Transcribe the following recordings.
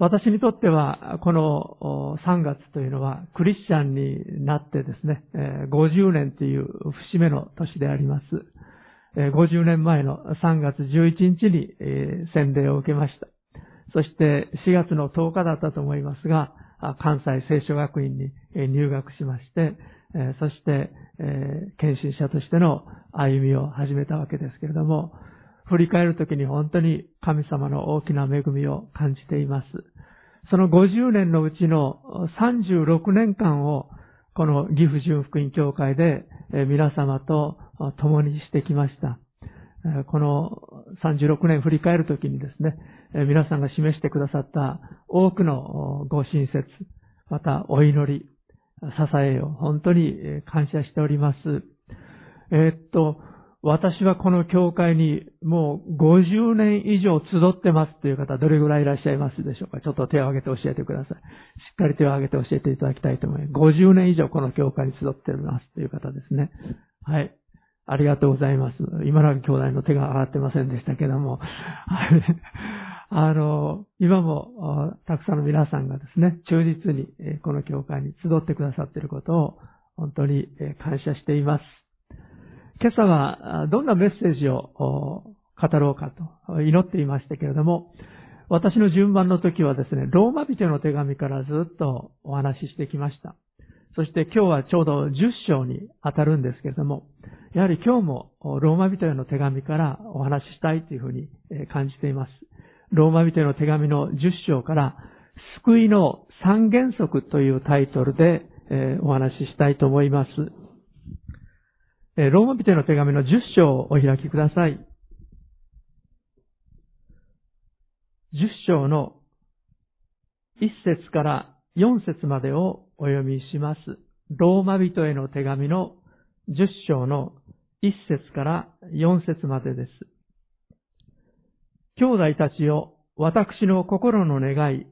私にとっては、この3月というのは、クリスチャンになってですね、50年という節目の年であります。50年前の3月11日に洗礼を受けました。そして4月の10日だったと思いますが、関西聖書学院に入学しまして、そして、献身者としての歩みを始めたわけですけれども、振り返るときに本当に神様の大きな恵みを感じています。その50年のうちの36年間をこの岐阜純福音教会で皆様と共にしてきました。この36年振り返るときにですね、皆さんが示してくださった多くのご親切、またお祈り、支えを本当に感謝しております。えー、っと、私はこの教会にもう50年以上集ってますという方どれぐらいいらっしゃいますでしょうか？ちょっと手を挙げて教えてください。しっかり手を挙げて教えていただきたいと思います。50年以上この教会に集っておりますという方ですね。はい。ありがとうございます。今永兄弟の手が上がってませんでしたけども。あの、今もたくさんの皆さんがですね、忠実にこの教会に集ってくださっていることを本当に感謝しています。今朝はどんなメッセージを語ろうかと祈っていましたけれども、私の順番の時はですね、ローマ人の手紙からずっとお話ししてきました。そして今日はちょうど10章に当たるんですけれども、やはり今日もローマ人への手紙からお話ししたいというふうに感じています。ローマ人への手紙の10章から救いの三原則というタイトルでお話ししたいと思います。ローマ人への手紙の10章をお開きください。10章の1節から4節までをお読みします。ローマ人への手紙の10章の1節から4節までです。兄弟たちよ、私の心の願い、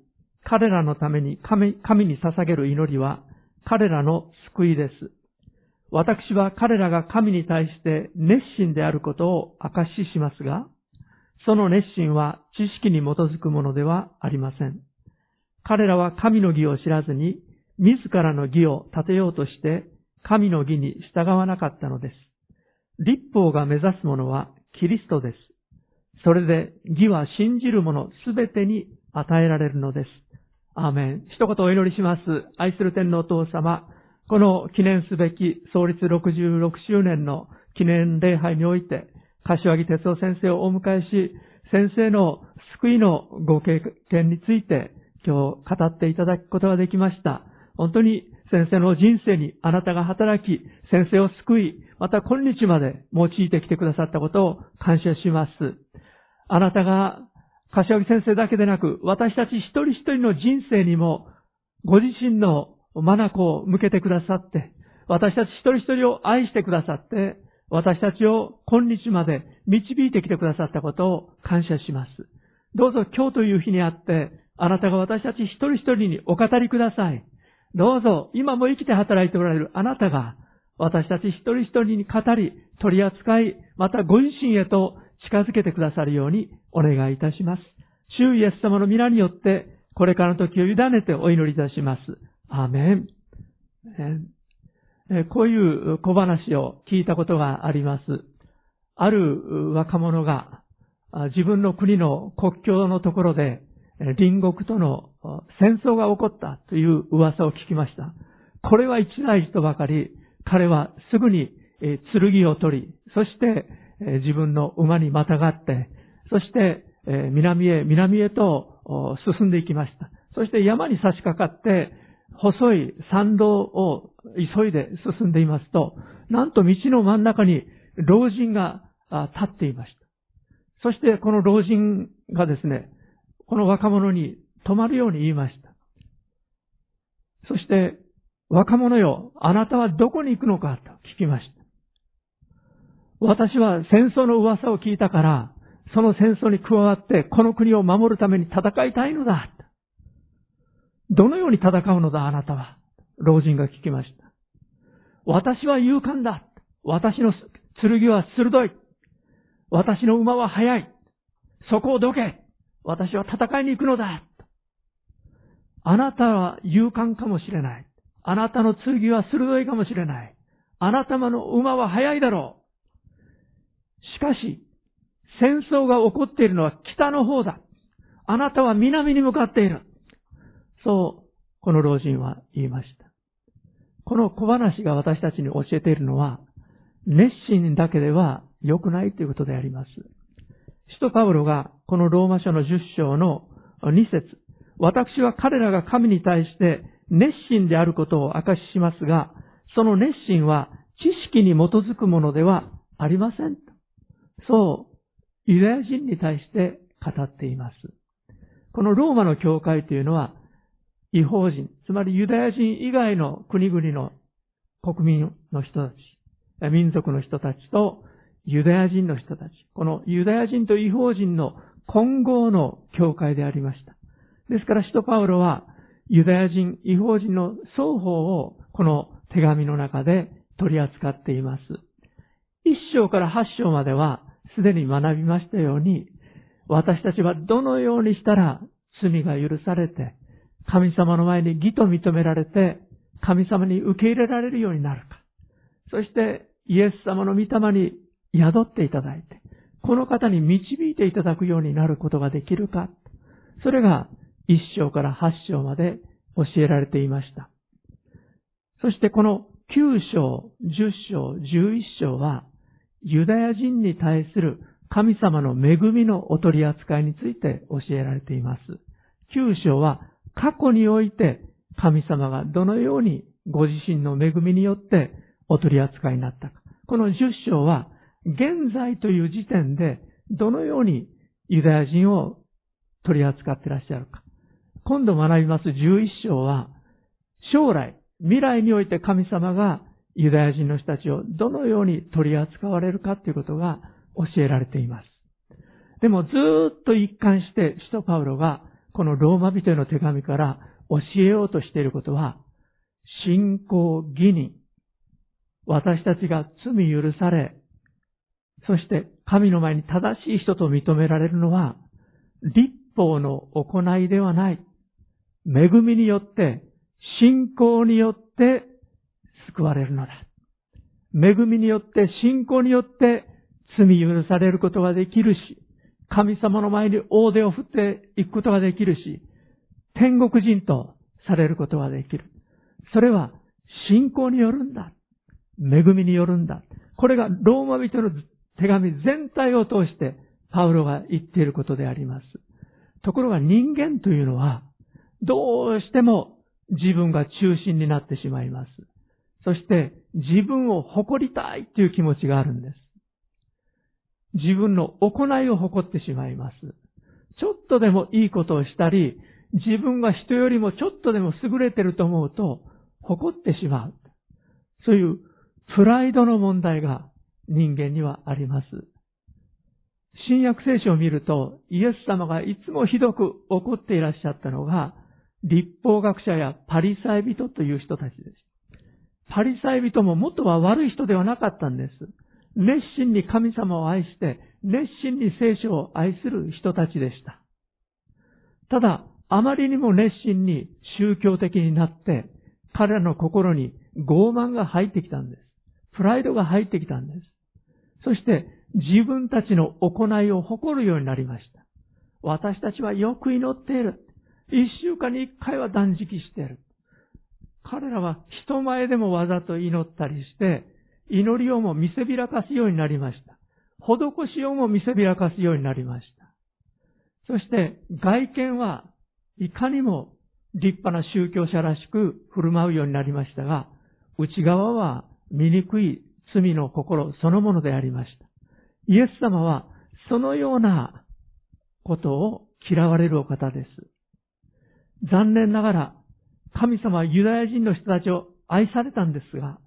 彼らのために神に捧げる祈りは彼らの救いです。私は彼らが神に対して熱心であることを証ししますが、その熱心は知識に基づくものではありません。彼らは神の義を知らずに、自らの義を立てようとして、神の義に従わなかったのです。立法が目指すものはキリストです。それで義は信じる者すべてに与えられるのです。アーメン。一言お祈りします。愛する天皇お父様、この記念すべき創立66周年の記念礼拝において、柏木哲夫先生をお迎えし、先生の救いのご経験について今日語っていただくことができました。本当に先生の人生にあなたが働き、先生を救い、また今日まで用いてきてくださったことを感謝します。あなたが柏木先生だけでなく、私たち一人一人の人生にも、ご自身の眼を向けてくださって、私たち一人一人を愛してくださって、私たちを今日まで導いてきてくださったことを感謝します。どうぞ今日という日にあって、あなたが私たち一人一人にお語りください。どうぞ今も生きて働いておられるあなたが、私たち一人一人に語り、取り扱い、またご自身へと近づけてくださるようにお願いいたします。主イエス様の皆によって、これからの時を委ねてお祈りいたします。アメン。こういう小話を聞いたことがあります。ある若者が自分の国の国境のところで隣国との戦争が起こったという噂を聞きました。これは一大事とばかり、彼はすぐに剣を取り、そして自分の馬にまたがって、そして南へ南へと進んでいきました。そして山に差し掛かって、細い山道を急いで進んでいますと、なんと道の真ん中に老人が立っていました。そしてこの老人がですね、この若者に止まるように言いました。そして、若者よ、あなたはどこに行くのかと聞きました。私は戦争の噂を聞いたから、その戦争に加わってこの国を守るために戦いたいのだ。どのように戦うのだ、あなたは？老人が聞きました。私は勇敢だ。私の剣は鋭い。私の馬は速い。そこをどけ。私は戦いに行くのだ。あなたは勇敢かもしれない。あなたの剣は鋭いかもしれない。あなたの馬は速いだろう。しかし、戦争が起こっているのは北の方だ。あなたは南に向かっている。そう、この老人は言いました。この小話が私たちに教えているのは、熱心だけでは良くないということであります。使徒パウロがこのローマ書の10章の2節私は彼らが神に対して熱心であることを証ししますが、その熱心は知識に基づくものではありません。そう、ユダヤ人に対して語っています。このローマの教会というのは、違法人、つまりユダヤ人以外の国々の国民の人たち、民族の人たちとユダヤ人の人たち、このユダヤ人と違法人の混合の教会でありました。ですから、使徒パウロはユダヤ人、違法人の双方をこの手紙の中で取り扱っています。一章から八章まではすでに学びましたように、私たちはどのようにしたら罪が許されて、神様の前に義と認められて、神様に受け入れられるようになるか。そして、イエス様の御霊に宿っていただいて、この方に導いていただくようになることができるか。それが一章から八章まで教えられていました。そしてこの九章、十章、十一章は、ユダヤ人に対する神様の恵みのお取り扱いについて教えられています。九章は過去において神様がどのようにご自身の恵みによってお取り扱いになったか。この十章は現在という時点でどのようにユダヤ人を取り扱ってらっしゃるか。今度学びます11章は、将来、未来において神様がユダヤ人の人たちをどのように取り扱われるかということが教えられています。でもずっと一貫して使徒パウロがこのローマ人への手紙から教えようとしていることは、信仰義人、私たちが罪許され、そして神の前に正しい人と認められるのは、立法の行いではない。恵みによって、信仰によって救われるのだ。恵みによって、信仰によって罪許されることができるし、神様の前に大手を振っていくことができるし、天国人とされることができる。それは信仰によるんだ。恵みによるんだ。これがローマ人の手紙全体を通してパウロが言っていることであります。ところが人間というのはどうしても自分が中心になってしまいます。そして自分を誇りたいという気持ちがあるんです。自分の行いを誇ってしまいます。ちょっとでもいいことをしたり、自分が人よりもちょっとでも優れてると思うと、誇ってしまう。そういうプライドの問題が人間にはあります。新約聖書を見ると、イエス様がいつもひどく怒っていらっしゃったのが、立法学者やパリサイ人という人たちです。パリサイ人も元は悪い人ではなかったんです。熱心に神様を愛して、熱心に聖書を愛する人たちでした。ただ、あまりにも熱心に宗教的になって、彼らの心に傲慢が入ってきたんです。プライドが入ってきたんです。そして自分たちの行いを誇るようになりました。私たちはよく祈っている。一週間に一回は断食している。彼らは人前でもわざと祈ったりして、祈りをも見せびらかすようになりました。施しをも見せびらかすようになりました。そして外見はいかにも立派な宗教者らしく振る舞うようになりましたが、内側は醜い罪の心そのものでありました。イエス様はそのようなことを嫌われるお方です。残念ながら、神様はユダヤ人の人たちを愛されたんですが、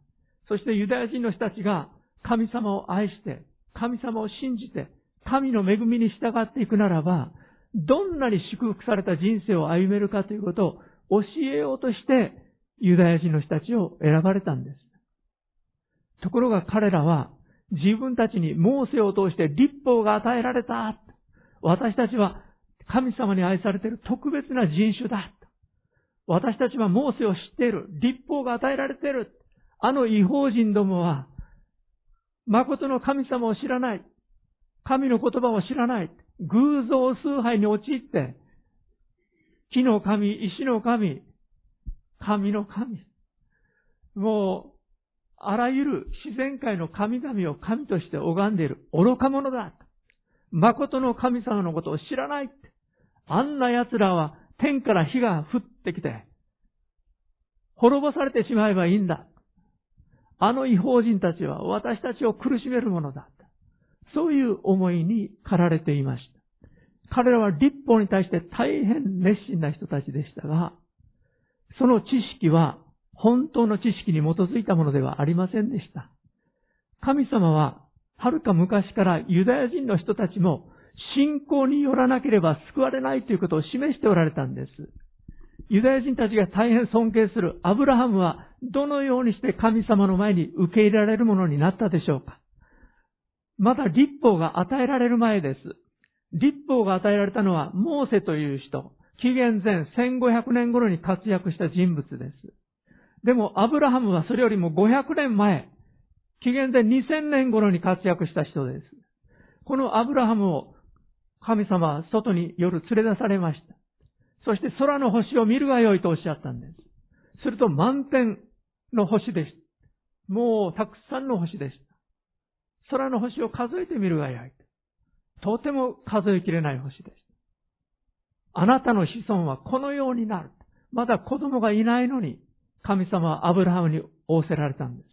そしてユダヤ人の人たちが神様を愛して、神様を信じて、神の恵みに従っていくならば、どんなに祝福された人生を歩めるかということを教えようとして、ユダヤ人の人たちを選ばれたんです。ところが彼らは、自分たちにモーセを通して立法が与えられた。私たちは神様に愛されている特別な人種だ。私たちはモーセを知っている。立法が与えられている。あの違法人どもは、誠の神様を知らない。神の言葉を知らない。偶像崇拝に陥って、木の神、石の神、神の神。もう、あらゆる自然界の神々を神として拝んでいる愚か者だ。誠の神様のことを知らない。あんな奴らは天から火が降ってきて、滅ぼされてしまえばいいんだ。あの違法人たちは私たちを苦しめるものだった。そういう思いに駆られていました。彼らは立法に対して大変熱心な人たちでしたが、その知識は本当の知識に基づいたものではありませんでした。神様は、はるか昔からユダヤ人の人たちも信仰によらなければ救われないということを示しておられたんです。ユダヤ人たちが大変尊敬するアブラハムはどのようにして神様の前に受け入れられるものになったでしょうか？まだ立法が与えられる前です。立法が与えられたのはモーセという人、紀元前1500年頃に活躍した人物です。でも、アブラハムはそれよりも500年前、紀元前2000年頃に活躍した人です。このアブラハムを神様は外に夜連れ出されました。そして空の星を見るがよいとおっしゃったんです。すると満天の星でした。もうたくさんの星でした。空の星を数えてみるがよい。とても数えきれない星でした。あなたの子孫はこのようになる。まだ子供がいないのに、神様はアブラハムに仰せられたんです。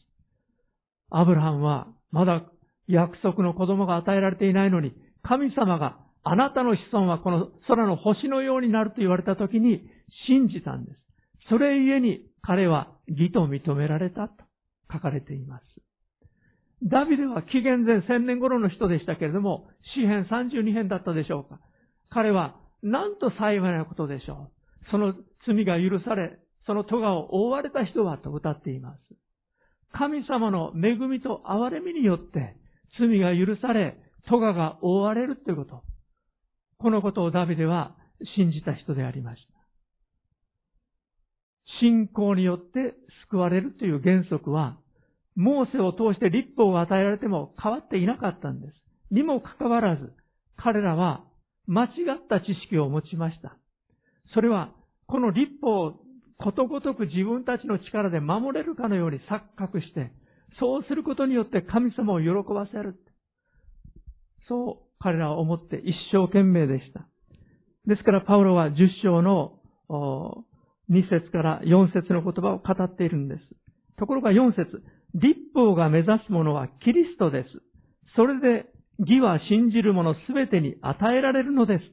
アブラハムはまだ約束の子供が与えられていないのに、神様があなたの子孫はこの空の星のようになると言われたときに信じたんです。それゆえに彼は義と認められたと書かれています。ダビデは紀元前1000年頃の人でしたけれども、詩編32編だったでしょうか。彼は、なんと幸いなことでしょう。その罪が許され、その咎を覆われた人はと歌っています。神様の恵みと憐れみによって罪が許され、咎が覆われるということ。このことをダビデは信じた人でありました。信仰によって救われるという原則は、モーセを通して立法が与えられても変わっていなかったんです。にもかかわらず、彼らは間違った知識を持ちました。それは、この立法をことごとく自分たちの力で守れるかのように錯覚して、そうすることによって神様を喜ばせる。そう彼らは思って一生懸命でした。ですからパウロは10章の2節から4節の言葉を語っているんです。ところが4節立法が目指すものはキリストです。それで義は信じる者すべてに与えられるのです。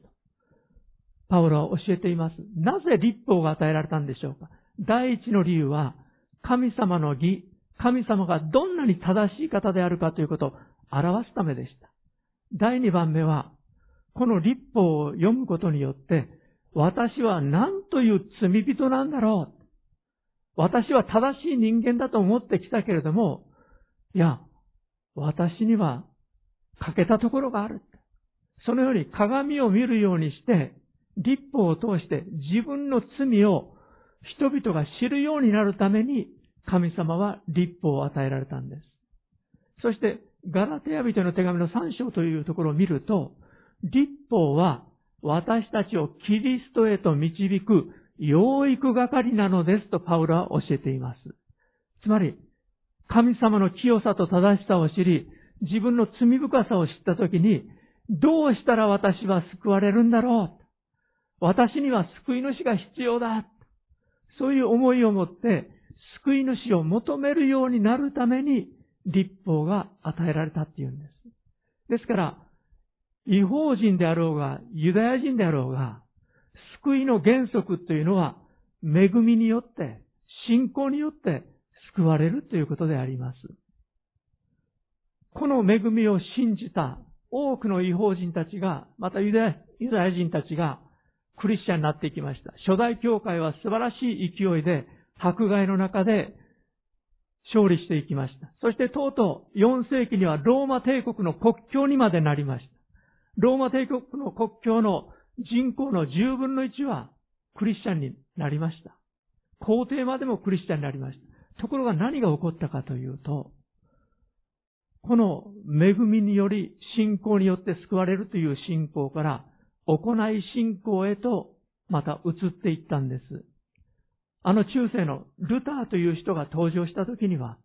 パウロは教えています。なぜ立法が与えられたんでしょうか第一の理由は、神様の義、神様がどんなに正しい方であるかということを表すためでした。第二番目は、この立法を読むことによって、私は何という罪人なんだろう。私は正しい人間だと思ってきたけれども、いや、私には欠けたところがある。そのように鏡を見るようにして、立法を通して自分の罪を人々が知るようになるために神様は立法を与えられたんです。そして、ガラテヤ人の手紙の3章というところを見ると、立法は私たちをキリストへと導く養育係なのですとパウロは教えています。つまり、神様の清さと正しさを知り、自分の罪深さを知ったときに、どうしたら私は救われるんだろう？私には救い主が必要だ。そういう思いを持って、救い主を求めるようになるために、立法が与えられたっていうんです。ですから、違法人であろうが、ユダヤ人であろうが、救いの原則というのは、恵みによって、信仰によって救われるということであります。この恵みを信じた多くの違法人たちが、またユダヤ人たちが、クリスチャンになっていきました。初代教会は素晴らしい勢いで迫害の中で勝利していきました。そしてとうとう4世紀にはローマ帝国の国境にまでなりました。ローマ帝国の国境の人口の10分の1はクリスチャンになりました。皇帝までもクリスチャンになりました。ところが何が起こったかというと、この恵みにより信仰によって救われるという信仰から行い信仰へとまた移っていったんです。あの中世のルターという人が登場した時には、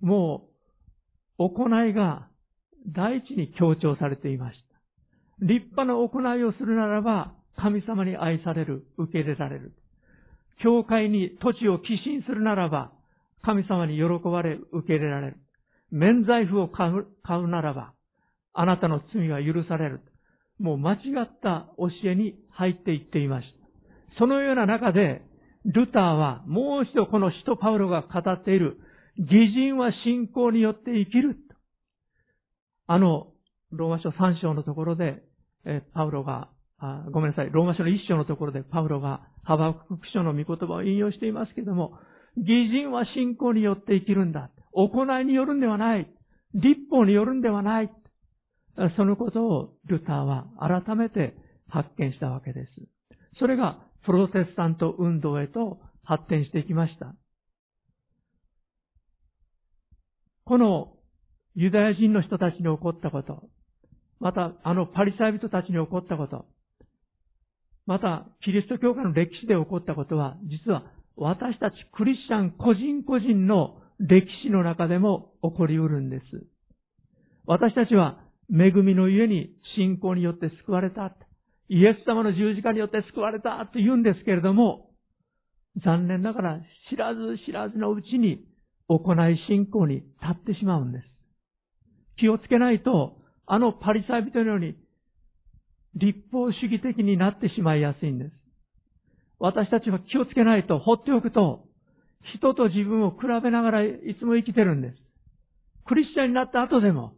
もう行いが第一に強調されていました。立派な行いをするならば神様に愛される、受け入れられる。教会に土地を寄進するならば神様に喜ばれ、受け入れられる。免罪符を買う買うならば、あなたの罪は許される。もう間違った教えに入っていっていました。そのような中で、ルターはもう一度この使徒パウロが語っている、義人は信仰によって生きる。あの、ローマ書3章のところで、えパウロがあ、ごめんなさい、ローマ書の1章のところでパウロがハバクク書の御言葉を引用していますけれども、義人は信仰によって生きるんだ。行いによるんではない。立法によるんではない。そのことをルターは改めて発見したわけです。それがプロテスタント運動へと発展していきました。このユダヤ人の人たちに起こったこと、またあのパリサイ人たちに起こったこと、またキリスト教会の歴史で起こったことは、実は私たちクリスチャン個人個人の歴史の中でも起こりうるんです。私たちは恵みの家に信仰によって救われた。イエス様の十字架によって救われたと言うんですけれども、残念ながら知らず知らずのうちに行い信仰に立ってしまうんです。気をつけないと、あのパリサイ人のように立法主義的になってしまいやすいんです。私たちは気をつけないと放っておくと、人と自分を比べながらいつも生きてるんです。クリスチャンになった後でも、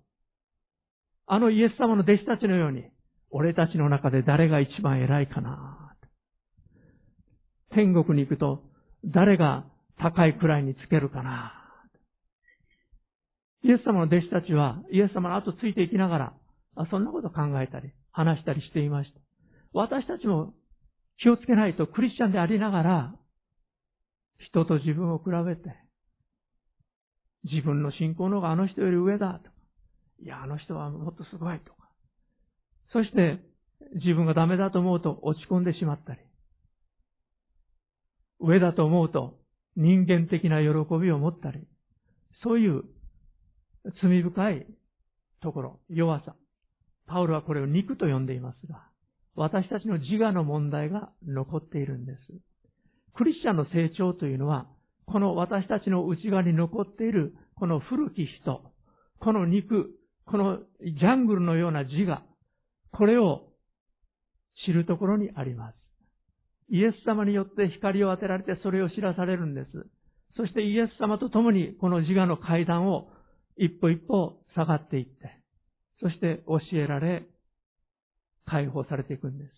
あのイエス様の弟子たちのように、俺たちの中で誰が一番偉いかな。天国に行くと、誰が高い位につけるかな。イエス様の弟子たちは、イエス様の後ついていきながら、そんなこと考えたり、話したりしていました。私たちも気をつけないとクリスチャンでありながら、人と自分を比べて、自分の信仰の方があの人より上だと、いや、あの人はもっとすごいと、そして自分がダメだと思うと落ち込んでしまったり、上だと思うと人間的な喜びを持ったり、そういう罪深いところ、弱さ。パウロはこれを肉と呼んでいますが、私たちの自我の問題が残っているんです。クリスチャンの成長というのは、この私たちの内側に残っている、この古き人、この肉、このジャングルのような自我、これを知るところにあります。イエス様によって光を当てられてそれを知らされるんです。そしてイエス様と共にこの自我の階段を一歩一歩下がっていって、そして教えられ、解放されていくんです。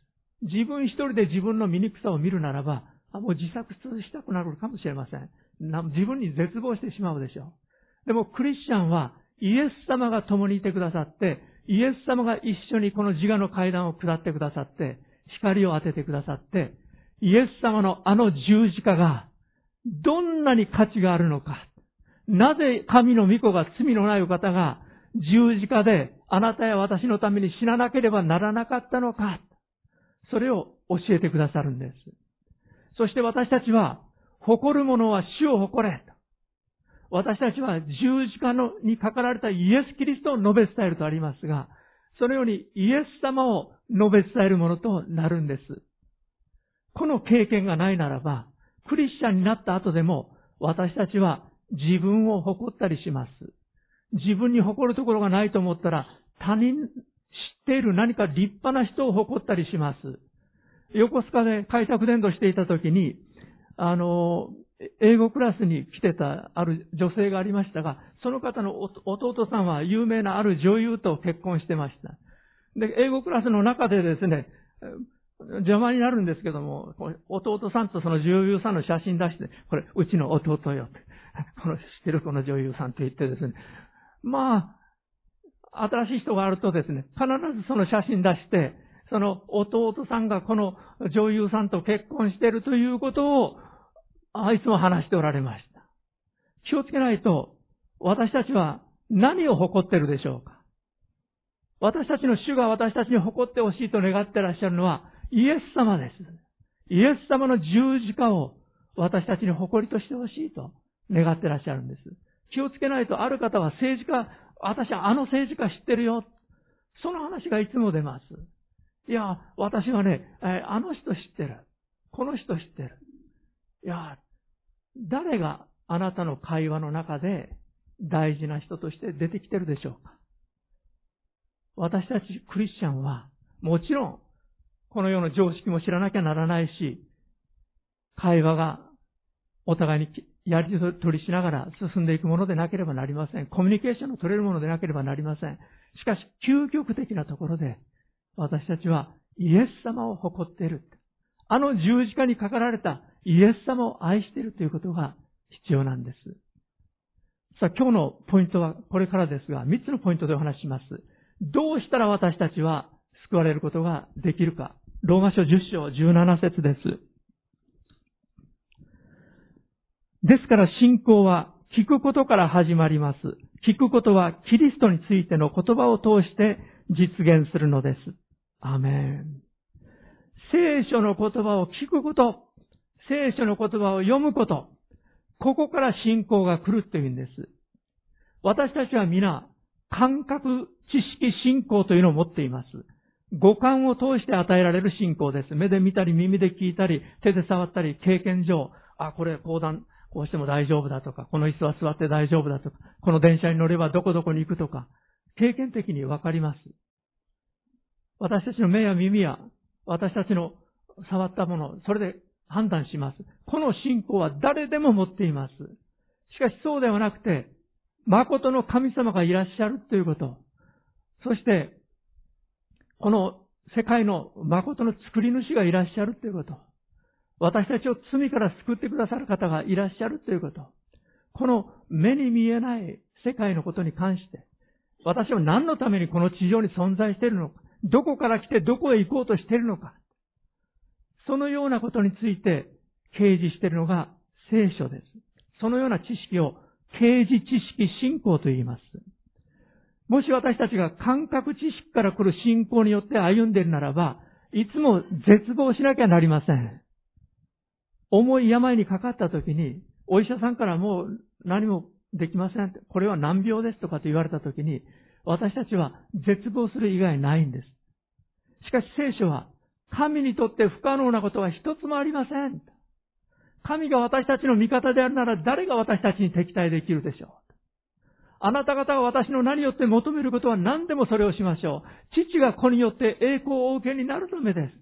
自分一人で自分の醜さを見るならば、もう自殺したくなるかもしれません。自分に絶望してしまうでしょう。でもクリスチャンはイエス様が共にいてくださって、イエス様が一緒にこの自我の階段を下ってくださって、光を当ててくださって、イエス様のあの十字架がどんなに価値があるのか。なぜ神の御子が罪のないお方が十字架であなたや私のために死ななければならなかったのか。それを教えてくださるんです。そして私たちは、誇る者は死を誇れ。私たちは十字架のにかかられたイエス・キリストを述べ伝えるとありますが、そのようにイエス様を述べ伝えるものとなるんです。この経験がないならば、クリスチャンになった後でも、私たちは自分を誇ったりします。自分に誇るところがないと思ったら、他人、知っている何か立派な人を誇ったりします。横須賀で開拓伝道していた時に、あの、英語クラスに来てたある女性がありましたが、その方の弟さんは有名なある女優と結婚してました。で、英語クラスの中でですね、邪魔になるんですけども、弟さんとその女優さんの写真出して、これ、うちの弟よって、この知ってるこの女優さんって言ってですね、まあ、新しい人があるとですね、必ずその写真出して、その弟さんがこの女優さんと結婚してるということをあいつも話しておられました。気をつけないと、私たちは何を誇ってるでしょうか私たちの主が私たちに誇ってほしいと願ってらっしゃるのはイエス様です。イエス様の十字架を私たちに誇りとしてほしいと願ってらっしゃるんです。気をつけないとある方は政治家、私はあの政治家知ってるよ。その話がいつも出ます。いや、私はね、あの人知ってる。この人知ってる。いや、誰があなたの会話の中で大事な人として出てきてるでしょうか？私たちクリスチャンは、もちろん、この世の常識も知らなきゃならないし、会話がお互いにやり取りしながら進んでいくものでなければなりません。コミュニケーションの取れるものでなければなりません。しかし、究極的なところで、私たちはイエス様を誇っている。あの十字架にかかられたイエス様を愛しているということが必要なんです。さあ、今日のポイントはこれからですが、3つのポイントでお話しします。どうしたら私たちは救われることができるか。ローマ書10章17節です。ですから信仰は聞くことから始まります。聞くことはキリストについての言葉を通して実現するのです。アメン。聖書の言葉を聞くこと、聖書の言葉を読むこと、ここから信仰が来るというんです。私たちは皆、感覚、知識、信仰というのを持っています。五感を通して与えられる信仰です。目で見たり、耳で聞いたり、手で触ったり、経験上、あ、これ、講談、こうしても大丈夫だとか、この椅子は座って大丈夫だとか、この電車に乗ればどこどこに行くとか、経験的にわかります。私たちの目や耳や、私たちの触ったもの、それで判断します。この信仰は誰でも持っています。しかしそうではなくて、誠の神様がいらっしゃるということ。そして、この世界の誠の作り主がいらっしゃるということ。私たちを罪から救ってくださる方がいらっしゃるということ。この目に見えない世界のことに関して、私は何のためにこの地上に存在しているのか、どこから来てどこへ行こうとしているのか、そのようなことについて掲示しているのが聖書です。そのような知識を刑事知識信仰と言います。もし私たちが感覚知識から来る信仰によって歩んでいるならば、いつも絶望しなきゃなりません。重い病にかかった時に、お医者さんからもう何もできません。これは難病ですとかと言われた時に、私たちは絶望する以外ないんです。しかし聖書は、神にとって不可能なことは一つもありません。神が私たちの味方であるなら誰が私たちに敵対できるでしょう。あなた方が私の名によって求めることは何でもそれをしましょう。父が子によって栄光をお受けになるためです。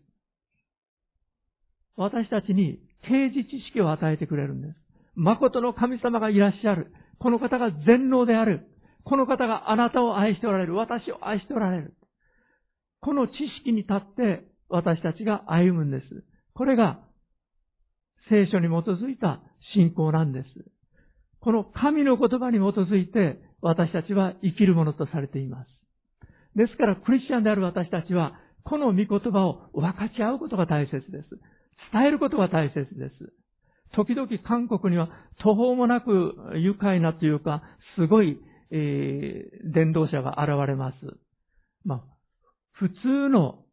私たちに刑事知識を与えてくれるんです。誠の神様がいらっしゃる。この方が全能である。この方があなたを愛しておられる。私を愛しておられる。この知識に立って私たちが歩むんです。これが聖書に基づいた信仰なんです。この神の言葉に基づいて私たちは生きるものとされています。ですからクリスチャンである私たちはこの御言葉を分かち合うことが大切です。伝えることが大切です。時々韓国には途方もなく愉快なというか、すごい、えー、伝道者が現れます。まあ、普通の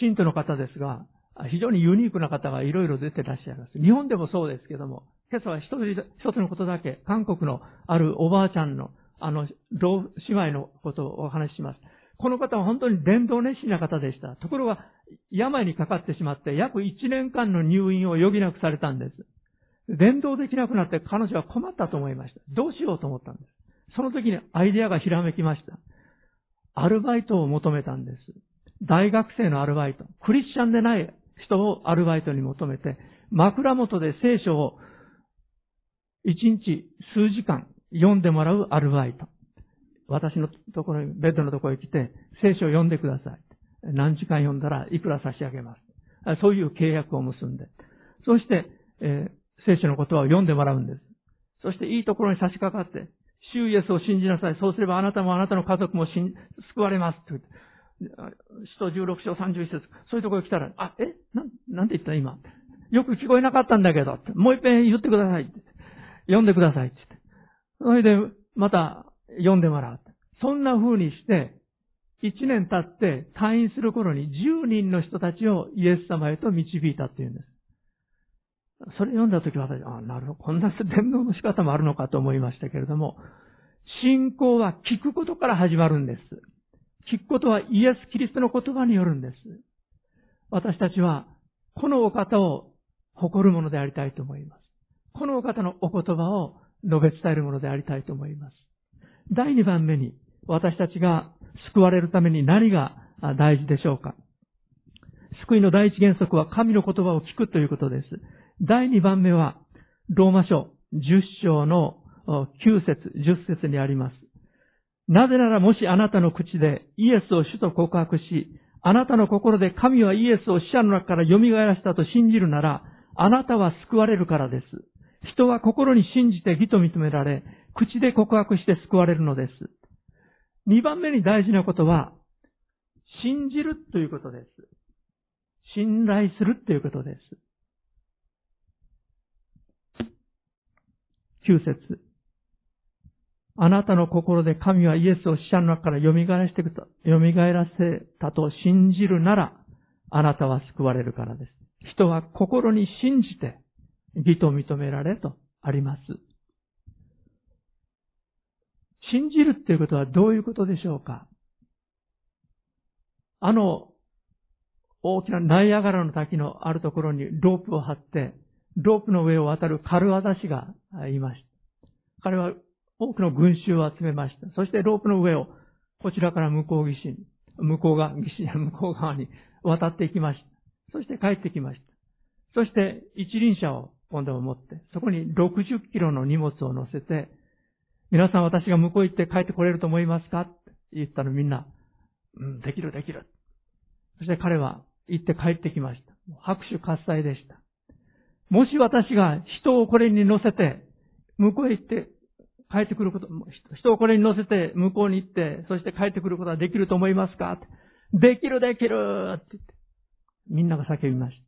信徒の方ですが、非常にユニークな方がいろいろ出てらっしゃいます。日本でもそうですけども、今朝は一つ一つのことだけ、韓国のあるおばあちゃんの、あの、老姉妹のことをお話しします。この方は本当に伝道熱心な方でした。ところが、病にかかってしまって、約1年間の入院を余儀なくされたんです。伝道できなくなって彼女は困ったと思いました。どうしようと思ったんです。その時にアイデアがひらめきました。アルバイトを求めたんです。大学生のアルバイト。クリスチャンでない人をアルバイトに求めて、枕元で聖書を1日数時間読んでもらうアルバイト。私のところに、ベッドのところに来て、聖書を読んでください。何時間読んだらいくら差し上げます。そういう契約を結んで。そして、えー、聖書のことを読んでもらうんです。そしていいところに差し掛かって、主イエスを信じなさい。そうすればあなたもあなたの家族も救われます。と使徒16章31節そういうところに来たら、あ、え？な、なんて言った今？よく聞こえなかったんだけど、もう一遍言ってください。読んでください。それで、また読んでもらう。そんな風にして、一年経って退院する頃に10人の人たちをイエス様へと導いたっていうんです。それ読んだ時私、あ、なるほど、こんな伝道の仕方もあるのかと思いましたけれども、信仰は聞くことから始まるんです。聞くことはイエス・キリストの言葉によるんです。私たちは、このお方を誇るものでありたいと思います。このお方のお言葉を述べ伝えるものでありたいと思います。第2番目に、私たちが救われるために何が大事でしょうか救いの第一原則は神の言葉を聞くということです。第2番目は、ローマ書10章の9節10節にあります。なぜならもしあなたの口でイエスを主と告白し、あなたの心で神はイエスを死者の中から蘇らせたと信じるなら、あなたは救われるからです。人は心に信じて義と認められ、口で告白して救われるのです。二番目に大事なことは、信じるということです。信頼するということです。九節あなたの心で神はイエスを死者の中から蘇らせて、蘇らせたと信じるなら、あなたは救われるからです。人は心に信じて、義と認められとあります。信じるっていうことはどういうことでしょうか？あの、大きなナイアガラの滝のあるところにロープを張って、ロープの上を渡るカルワダ氏がいました。彼は多くの群衆を集めました。そしてロープの上をこちらから向こう岸に、向こう側、岸や向こう側に渡っていきました。そして帰ってきました。そして一輪車を今度は持って、そこに60キロの荷物を乗せて、皆さん私が向こう行って帰ってこれると思いますか？って言ったらみんな、うん、できるできる。そして彼は行って帰ってきました。拍手喝采でした。もし私が人をこれに乗せて、向こうへ行って帰ってくること、人をこれに乗せて向こうに行って、そして帰ってくることはできると思いますか？できるできるって言って、みんなが叫びました。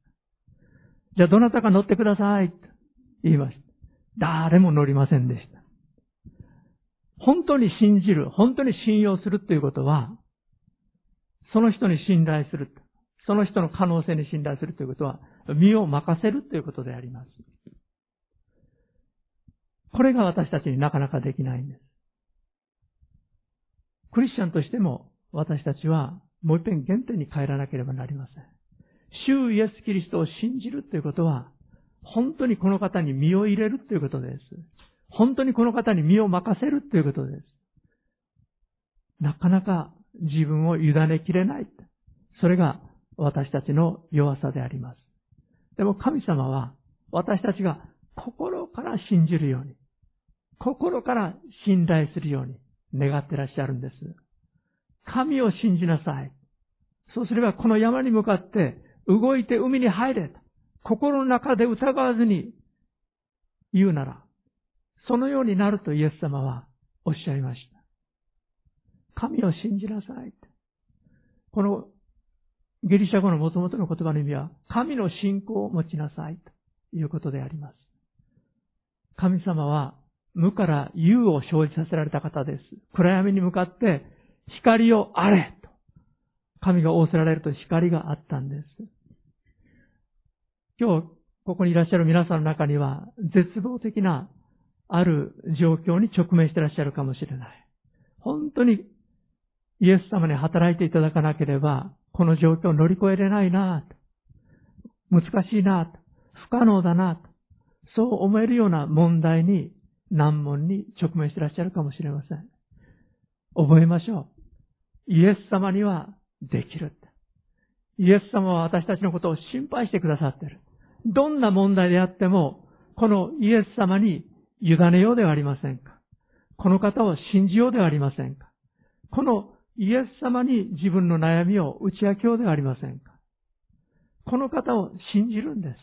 じゃあどなたか乗ってくださいって言いました。誰も乗りませんでした。本当に信じる、本当に信用するということは、その人に信頼する。その人の可能性に信頼するということは、身を任せるということであります。これが私たちになかなかできないんです。クリスチャンとしても私たちはもう一遍原点に帰らなければなりません。主イエス・キリストを信じるということは、本当にこの方に身を入れるということです。本当にこの方に身を任せるということです。なかなか自分を委ねきれない。それが私たちの弱さであります。でも神様は私たちが心から信じるように、心から信頼するように願ってらっしゃるんです。神を信じなさい。そうすればこの山に向かって動いて海に入れと。心の中で疑わずに言うなら、そのようになるとイエス様はおっしゃいました。神を信じなさい。このギリシャ語の元々の言葉の意味は、神の信仰を持ちなさいということであります。神様は無から有を生じさせられた方です。暗闇に向かって光をあれと。神が仰せられると光があったんです。今日、ここにいらっしゃる皆さんの中には、絶望的なある状況に直面していらっしゃるかもしれない。本当にイエス様に働いていただかなければ、この状況を乗り越えれないな難しいな不可能だなそう思えるような問題に難問に直面してらっしゃるかもしれません。覚えましょう。イエス様にはできる。イエス様は私たちのことを心配してくださっている。どんな問題であっても、このイエス様に委ねようではありませんか。この方を信じようではありませんか。このイエス様に自分の悩みを打ち明けようではありませんか。この方を信じるんです。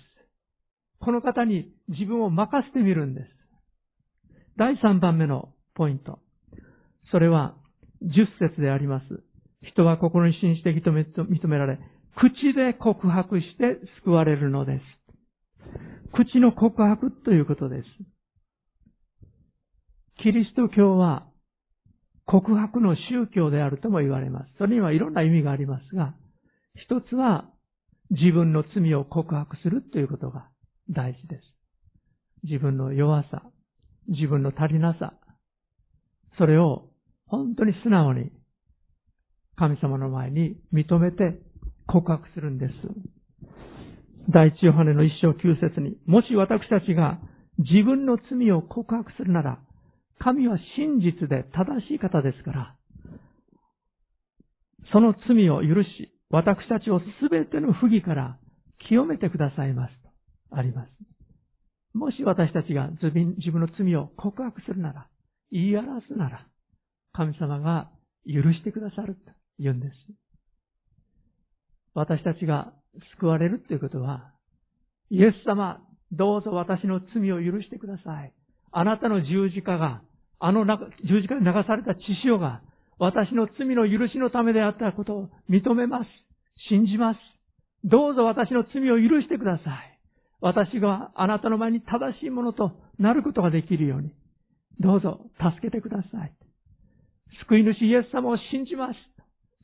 この方に自分を任せてみるんです。第3番目のポイント。それは、10節であります。人は心に信じて認め認められ、口で告白して救われるのです。口の告白ということです。キリスト教は告白の宗教であるとも言われます。それにはいろんな意味がありますが、一つは自分の罪を告白するということが大事です。自分の弱さ、自分の足りなさ、それを本当に素直に神様の前に認めて告白するんです。第一ヨハネの一章九節に、もし私たちが自分の罪を告白するなら、神は真実で正しい方ですから、その罪を許し、私たちをすべての不義から清めてくださいますあります。もし私たちが自分の罪を告白するなら、言い表すなら、神様が許してくださると言うんです。私たちが救われるということは、イエス様、どうぞ私の罪を許してください。あなたの十字架が、あの十字架に流された血潮が、私の罪の許しのためであったことを認めます。信じます。どうぞ私の罪を許してください。私があなたの前に正しいものとなることができるように、どうぞ助けてください。救い主イエス様を信じます。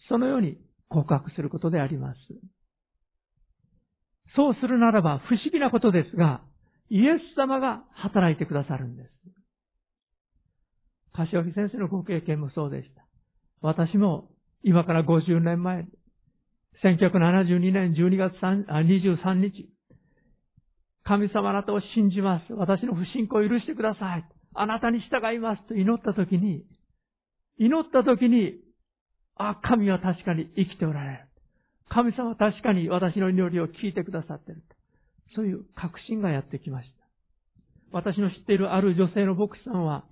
そのように告白することであります。そうするならば不思議なことですが、イエス様が働いてくださるんです。柏木先生のご経験もそうでした。私も今から50年前、1972年12月23日、神様あなたを信じます。私の不信仰を許してください。あなたに従いますと祈った時に、祈った時に、あ、神は確かに生きておられる。神様は確かに私の祈りを聞いてくださっている。そういう確信がやってきました。私の知っているある女性の牧師さんは、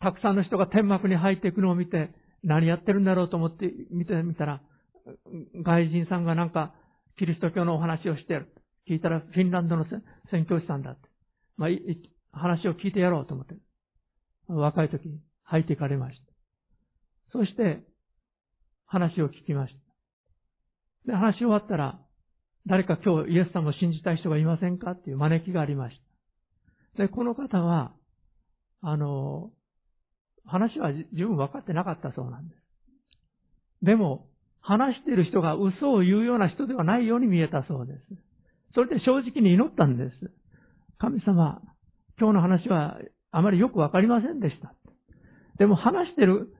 たくさんの人が天幕に入っていくのを見て、何やってるんだろうと思って見てみたら、外人さんがなんか、キリスト教のお話をしている。聞いたら、フィンランドの宣教師さんだって。まあ、話を聞いてやろうと思って。若い時に入っていかれました。そして、話を聞きました。で、話し終わったら、誰か今日イエス様を信じたい人がいませんかっていう招きがありました。で、この方は、あの、話は十分分かってなかったそうなんです。でも、話している人が嘘を言うような人ではないように見えたそうです。それで正直に祈ったんです。神様、今日の話はあまりよくわかりませんでした。でも話してる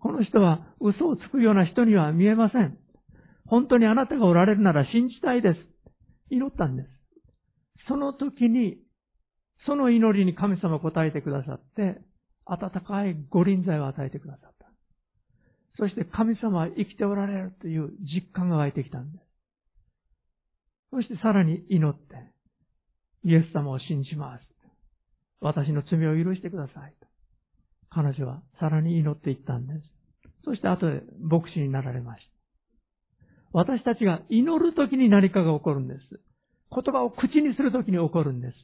この人は嘘をつくような人には見えません。本当にあなたがおられるなら信じたいです。祈ったんです。その時に、その祈りに神様答えてくださって、温かいご臨在を与えてくださった。そして神様は生きておられるという実感が湧いてきたんです。そしてさらに祈って、イエス様を信じます。私の罪を許してください。彼女はさらに祈っていったんです。そして後で牧師になられました。私たちが祈るときに何かが起こるんです。言葉を口にするときに起こるんです。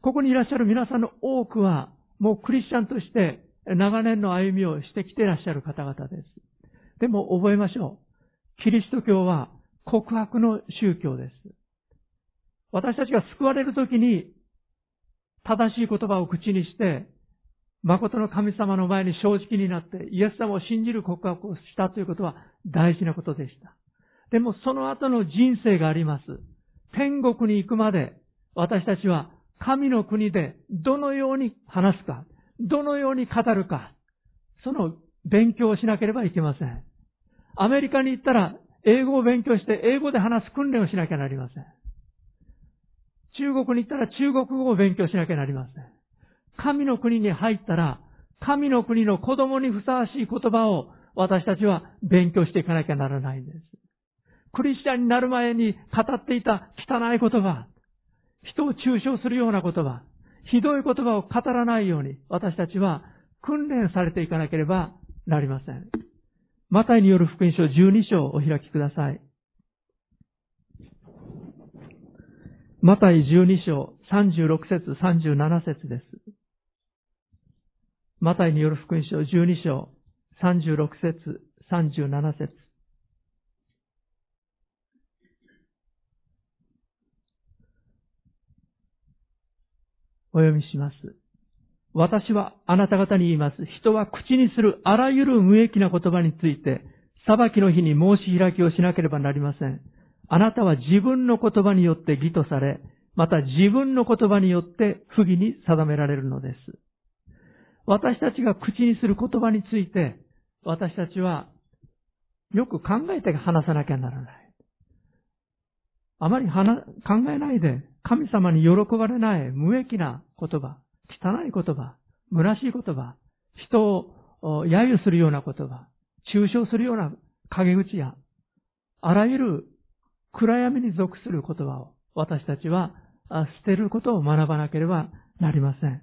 ここにいらっしゃる皆さんの多くは、もうクリスチャンとして長年の歩みをしてきていらっしゃる方々です。でも覚えましょう。キリスト教は告白の宗教です。私たちが救われるときに正しい言葉を口にして、誠の神様の前に正直になって、イエス様を信じる告白をしたということは大事なことでした。でもその後の人生があります。天国に行くまで、私たちは神の国でどのように話すか、どのように語るか、その勉強をしなければいけません。アメリカに行ったら英語を勉強して英語で話す訓練をしなきゃなりません。中国に行ったら中国語を勉強しなきゃなりません。神の国に入ったら、神の国の子供にふさわしい言葉を私たちは勉強していかなきゃならないんです。クリスチャンになる前に語っていた汚い言葉、人を中傷するような言葉、ひどい言葉を語らないように私たちは訓練されていかなければなりません。マタイによる福音書12章をお開きください。マタイ12章36節37節です。マタイによる福音書12章36節37節お読みします。私はあなた方に言います。人は口にするあらゆる無益な言葉について、裁きの日に申し開きをしなければなりません。あなたは自分の言葉によって義とされ、また自分の言葉によって不義に定められるのです。私たちが口にする言葉について、私たちはよく考えて話さなきゃならない。あまり考えないで、神様に喜ばれない無益な言葉、汚い言葉、虚しい言葉、人を揶揄するような言葉、抽象するような陰口や、あらゆる暗闇に属する言葉を私たちは捨てることを学ばなければなりません。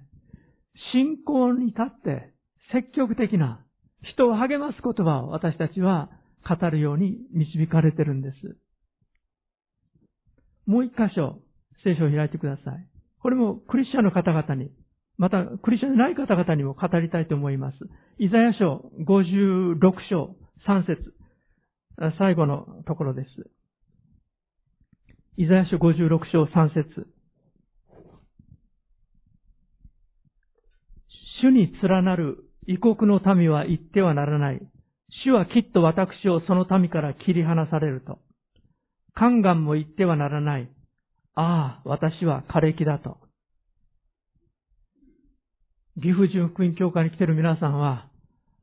信仰に立って積極的な人を励ます言葉を私たちは語るように導かれてるんです。もう一箇所、聖書を開いてください。これもクリスチャンの方々に、またクリスチャンでない方々にも語りたいと思います。イザヤ書56章3節最後のところです。イザヤ書56章3節主に連なる異国の民は言ってはならない。主はきっと私をその民から切り離されると。宦官も言ってはならない。ああ、私は枯れ木だと。岐阜純福音教会に来ている皆さんは、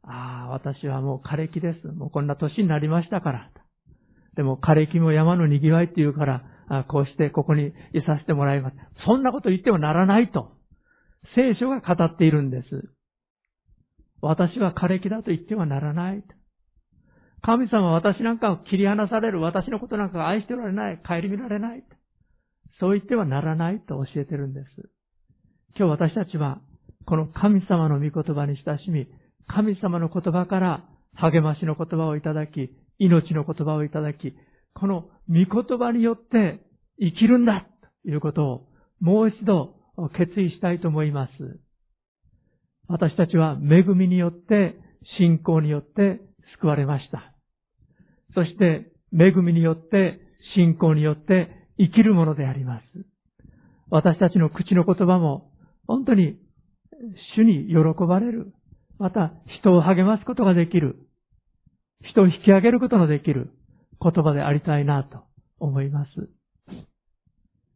ああ、私はもう枯れ木です。もうこんな年になりましたから。でも枯れ木も山の賑わいって言うから、あこうしてここにいさせてもらいます。そんなこと言ってはならないと。聖書が語っているんです。私は枯れ木だと言ってはならない。神様は私なんかを切り離される、私のことなんか愛しておられない、顧みられない。そう言ってはならないと教えてるんです。今日私たちは、この神様の御言葉に親しみ、神様の言葉から励ましの言葉をいただき、命の言葉をいただき、この御言葉によって生きるんだということをもう一度決意したいと思います。私たちは恵みによって、信仰によって救われました。そして、恵みによって、信仰によって生きるものであります。私たちの口の言葉も、本当に主に喜ばれる。また、人を励ますことができる。人を引き上げることのできる言葉でありたいなと思います。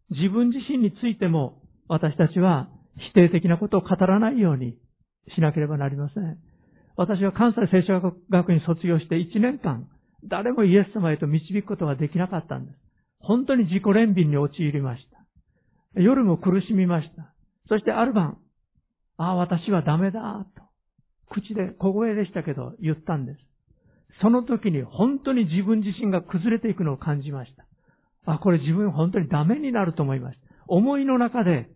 自分自身についても私たちは否定的なことを語らないようにしなければなりません。私は関西聖書学院卒業して1年間誰もイエス様へと導くことができなかったんです。本当に自己憐憫に陥りました。夜も苦しみました。そしてある晩、ああ、私はダメだ、と。口で、小声でしたけど、言ったんです。その時に本当に自分自身が崩れていくのを感じました。あ、これ自分本当にダメになると思いました。思いの中で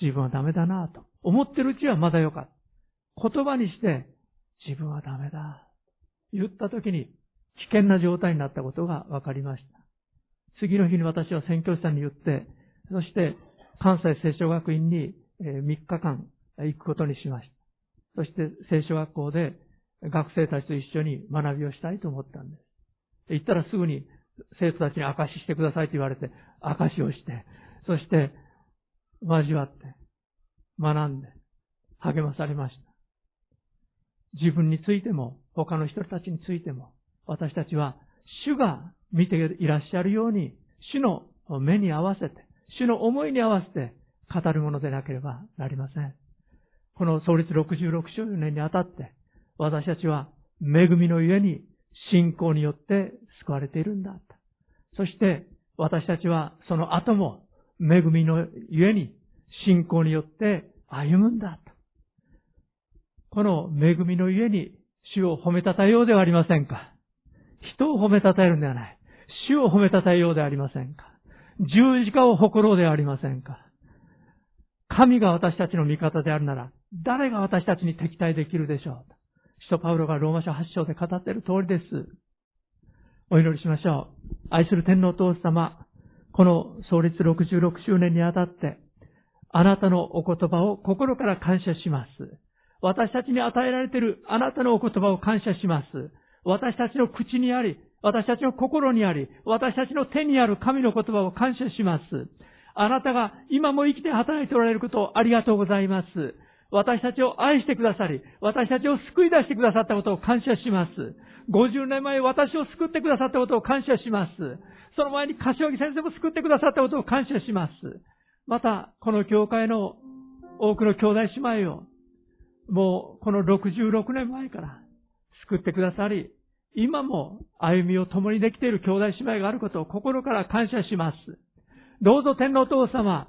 自分はダメだなと。思ってるうちはまだよかった。言葉にして自分はダメだ。言った時に危険な状態になったことが分かりました。次の日に私は宣教師さんに言って、そして関西聖書学院に3日間行くことにしました。そして聖書学校で学生たちと一緒に学びをしたいと思ったんです。行ったらすぐに生徒たちに証ししてくださいと言われて、証しをして、そして交わって、学んで、励まされました。自分についても、他の人たちについても、私たちは、主が見ていらっしゃるように、主の目に合わせて、主の思いに合わせて語るものでなければなりません。この創立66周年にあたって、私たちは恵みのゆえに信仰によって救われているんだ。そして私たちはその後も恵みのゆえに信仰によって歩むんだ。この恵みのゆえに主を褒めたたえようではありませんか。人を褒めたたえるんではない。主を褒めたたえようではありませんか。十字架を誇ろうではありませんか。神が私たちの味方であるなら、誰が私たちに敵対できるでしょう？使徒パウロがローマ書8章で語っている通りです。お祈りしましょう。愛する天皇父様、この創立66周年にあたって、あなたのお言葉を心から感謝します。私たちに与えられているあなたのお言葉を感謝します。私たちの口にあり、私たちの心にあり、私たちの手にある神の言葉を感謝します。あなたが今も生きて働いておられることをありがとうございます。私たちを愛してくださり、私たちを救い出してくださったことを感謝します。50年前私を救ってくださったことを感謝します。その前に柏木先生も救ってくださったことを感謝します。また、この教会の多くの兄弟姉妹を、もうこの66年前から救ってくださり、今も歩みを共にできている兄弟姉妹があることを心から感謝します。どうぞ天皇父様、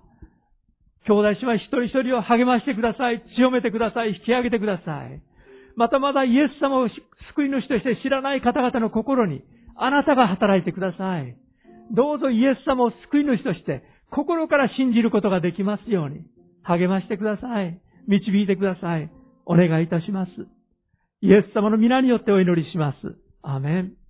兄弟姉妹一人一人を励ましてください。強めてください。引き上げてください。またまだイエス様を救い主として知らない方々の心に、あなたが働いてください。どうぞイエス様を救い主として、心から信じることができますように、励ましてください。導いてください。お願いいたします。イエス様の皆によってお祈りします。アメン。